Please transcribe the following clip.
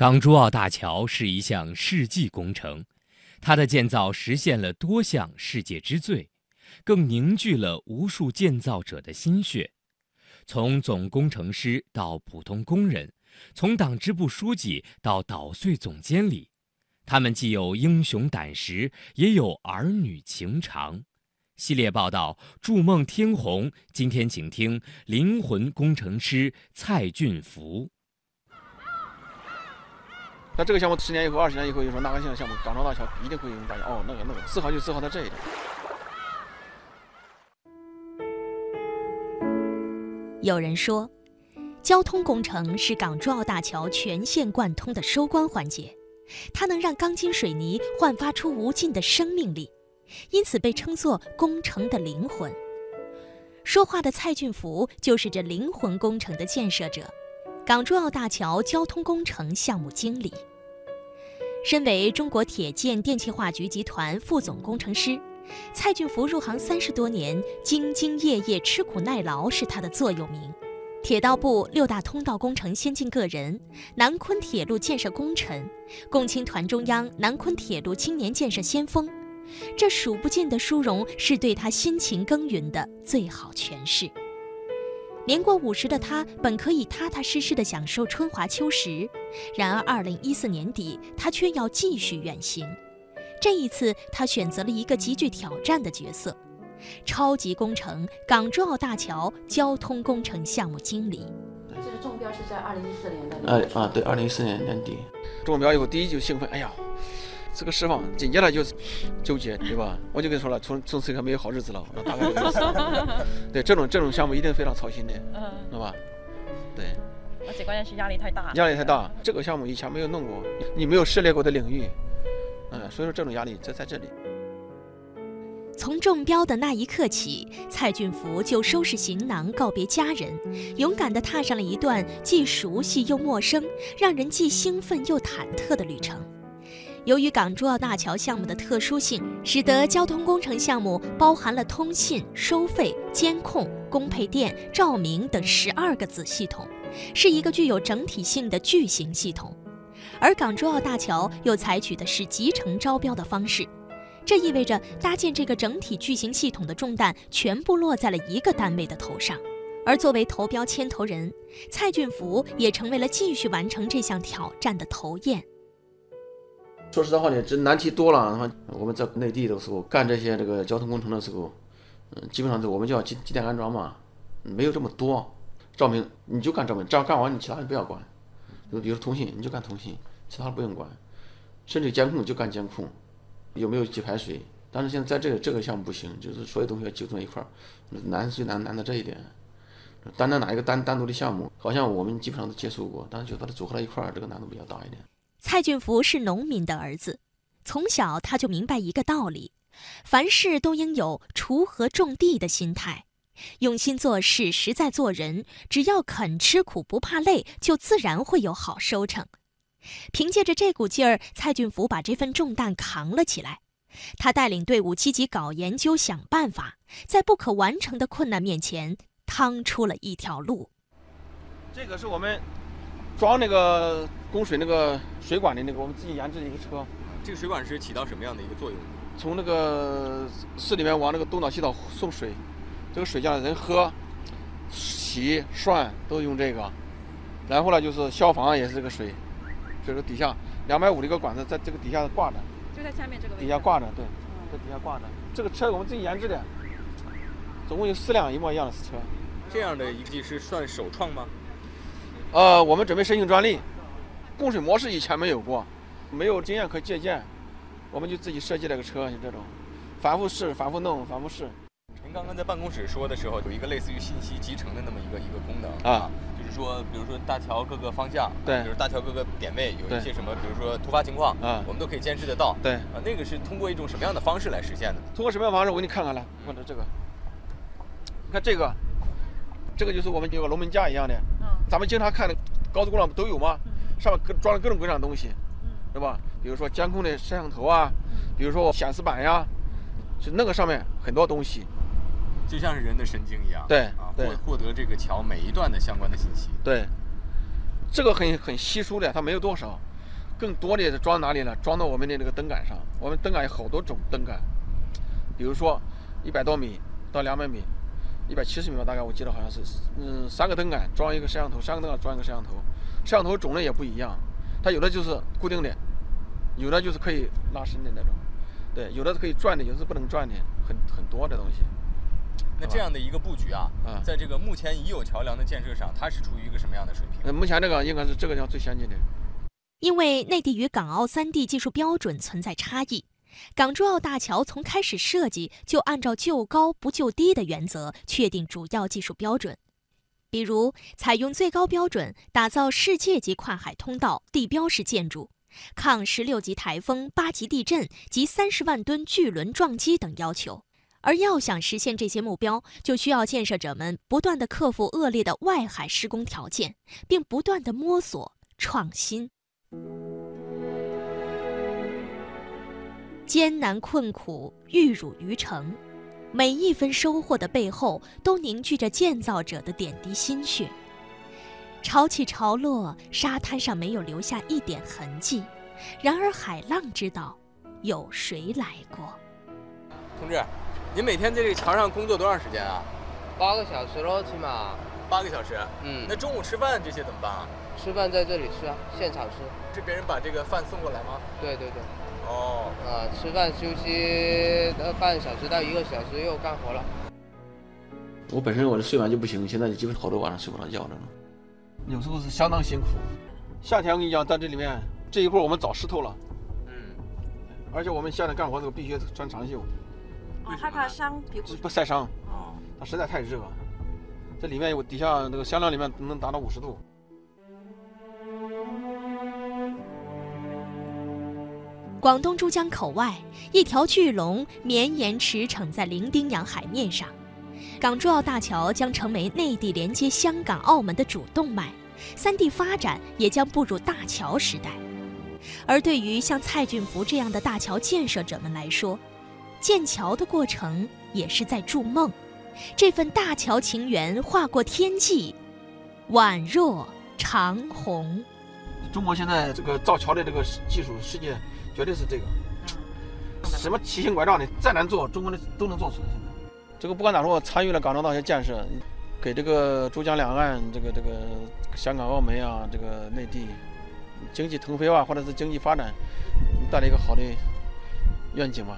港珠澳大桥是一项世纪工程，它的建造实现了多项世界之最，更凝聚了无数建造者的心血。从总工程师到普通工人，从党支部书记到捣碎总监理，他们既有英雄胆识，也有儿女情长。系列报道《筑梦天虹》，今天请听灵魂工程师蔡俊福。那这个项目十年以后、二十年以后，就说哪个项项目港珠澳大桥一定会有人发现哦，那个那个自豪就自豪在这一点。有人说，交通工程是港珠澳大桥全线贯通的收官环节，它能让钢筋水泥焕发出无尽的生命力。因此被称作工程的灵魂。说话的蔡俊福就是这灵魂工程的建设者，港珠澳大桥交通工程项目经理。身为中国铁建电气化局集团副总工程师，蔡俊福入行三十多年，兢兢业业、吃苦耐劳是他的座右铭。铁道部六大通道工程先进个人，南昆铁路建设功臣，共青团中央南昆铁路青年建设先锋。这数不尽的殊荣是对他辛勤耕耘的最好诠释。年过五十的他本可以踏踏实实地享受春华秋实，然而二零一四年底，他却要继续远行。这一次，他选择了一个极具挑战的角色——超级工程港珠澳大桥交通工程项目经理。这个中标是在二零一四年的。呃啊，对，二零一四年年底中标以后，第一就兴奋，哎呀！这个释放，紧接着就是纠结，对吧？我就跟你说了，从从此以后没有好日子了，那大概这个意思。对，这种这种项目一定非常操心的，嗯，知道吧？对。而且关键是压力太大。压力太大，这个项目以前没有弄过，你没有涉猎过的领域，嗯，所以说这种压力就在这里。从中标的那一刻起，蔡俊福就收拾行囊，告别家人，勇敢地踏上了一段既熟悉又陌生、让人既兴奋又忐忑的旅程。由于港珠澳大桥项目的特殊性，使得交通工程项目包含了通信、收费、监控、供配电、照明等十二个子系统，是一个具有整体性的巨型系统。而港珠澳大桥又采取的是集成招标的方式，这意味着搭建这个整体巨型系统的重担全部落在了一个单位的头上。而作为投标牵头人，蔡俊福也成为了继续完成这项挑战的头雁。说实在话呢，这难题多了。我们在内地的时候干这些这个交通工程的时候，嗯，基本上就我们叫机机电安装嘛，没有这么多。照明你就干照明，这样干完你其他的不要管。就比如通信，你就干通信，其他的不用管。甚至监控就干监控，有没有积排水？但是现在在这个这个项目不行，就是所有东西要集中一块儿，难最难难在这一点。单单拿一个单单独的项目，好像我们基本上都接触过，但是就把它组合到一块儿，这个难度比较大一点。蔡俊福是农民的儿子，从小他就明白一个道理：凡事都应有锄禾种地的心态，用心做事，实在做人。只要肯吃苦不怕累，就自然会有好收成。凭借着这股劲儿，蔡俊福把这份重担扛了起来。他带领队伍积极搞研究、想办法，在不可完成的困难面前，趟出了一条路。这个是我们。装那个供水那个水管的那个，我们自己研制的一个车。这个水管是起到什么样的一个作用？从那个市里面往那个东岛西岛送水，这个水叫人喝、洗、涮都用这个。然后呢，就是消防也是这个水，就是底下两百五的一个管子，在这个底下挂着。就在下面这个位置。底下挂着，对，在底下挂着。这个车我们自己研制的，总共有四辆一模一样的车。这样的仪器是算首创吗？呃，我们准备申请专利，供水模式以前没有过，没有经验可借鉴，我们就自己设计了个车，就这种，反复试，反复弄，反复试。您刚刚在办公室说的时候，有一个类似于信息集成的那么一个一个功能啊，就是说，比如说大桥各个方向，对，就是大桥各个点位有一些什么，比如说突发情况啊，我们都可以监视得到，对，啊，那个是通过一种什么样的方式来实现的？通过什么样的方式？我给你看看来，或者这个，你看这个，这个就是我们有个龙门架一样的。咱们经常看的高速公路不都有吗？上面各装了各种各样的东西，对吧？比如说监控的摄像头啊，比如说显示板呀，就那个上面很多东西，就像是人的神经一样。对啊，获获得这个桥每一段的相关的信息。对，这个很很稀疏的，它没有多少。更多的装哪里呢？装到我们的那个灯杆上。我们灯杆有好多种灯杆，比如说一百多米到两百米，一百七十米吧，大概我记得好像是，嗯，三个灯杆装一个摄像头，三个灯杆装一个摄像头，摄像头种类也不一样，它有的就是固定的，有的就是可以拉伸的那种，对，有的是可以转的，有的是不能转的，很很多的东西。那这样的一个布局啊，啊在这个目前已有桥梁的建设上，它是处于一个什么样的水平？那，目前这个应该是这个地方最先进的。因为内地与港澳三地技术标准存在差异，港珠澳大桥从开始设计就按照就高不就低的原则确定主要技术标准，比如采用最高标准打造世界级跨海通道地标式建筑，抗十六级台风、八级地震及三十万吨巨轮撞击等要求。而要想实现这些目标，就需要建设者们不断地克服恶劣的外海施工条件，并不断地摸索创新。艰难困苦，玉汝于成，每一分收获的背后，都凝聚着建造者的点滴心血。潮起潮落，沙滩上没有留下一点痕迹，然而海浪知道，有谁来过。同志，您每天在这个桥上工作多长时间啊？八个小时喽，起码。八个小时。嗯，那中午吃饭这些怎么办啊？吃饭在这里吃啊，现场吃。是别人把这个饭送过来吗？对对对，哦，啊，吃饭休息呃半小时到一个小时又干活了。我本身我的睡眠就不行，现在基本好多晚上睡不着觉了。有时候是相当辛苦。夏天我跟你讲，在这里面这一会儿我们早湿透了，嗯，而且我们夏天干活的时候必须穿长袖，哦，害怕伤皮肤。不晒伤。哦，它实在太热了。这里面有底下那个香料里面能达到五十度。广东珠江口外，一条巨龙绵延驰骋在伶仃洋海面上。港珠澳大桥将成为内地连接香港、澳门的主动脉，三地发展也将步入大桥时代。而对于像蔡俊福这样的大桥建设者们来说，建桥的过程也是在筑梦。这份大桥情缘划过天际，宛若长虹。中国现在这个造桥的这个技术世界绝对是这个，什么奇形怪状的再难做，中国的都能做出来。现在，这个不管咋说，参与了港珠澳大桥建设，给这个珠江两岸这个这个香港、澳门啊，这个内地经济腾飞啊，或者是经济发展带来一个好的愿景吧。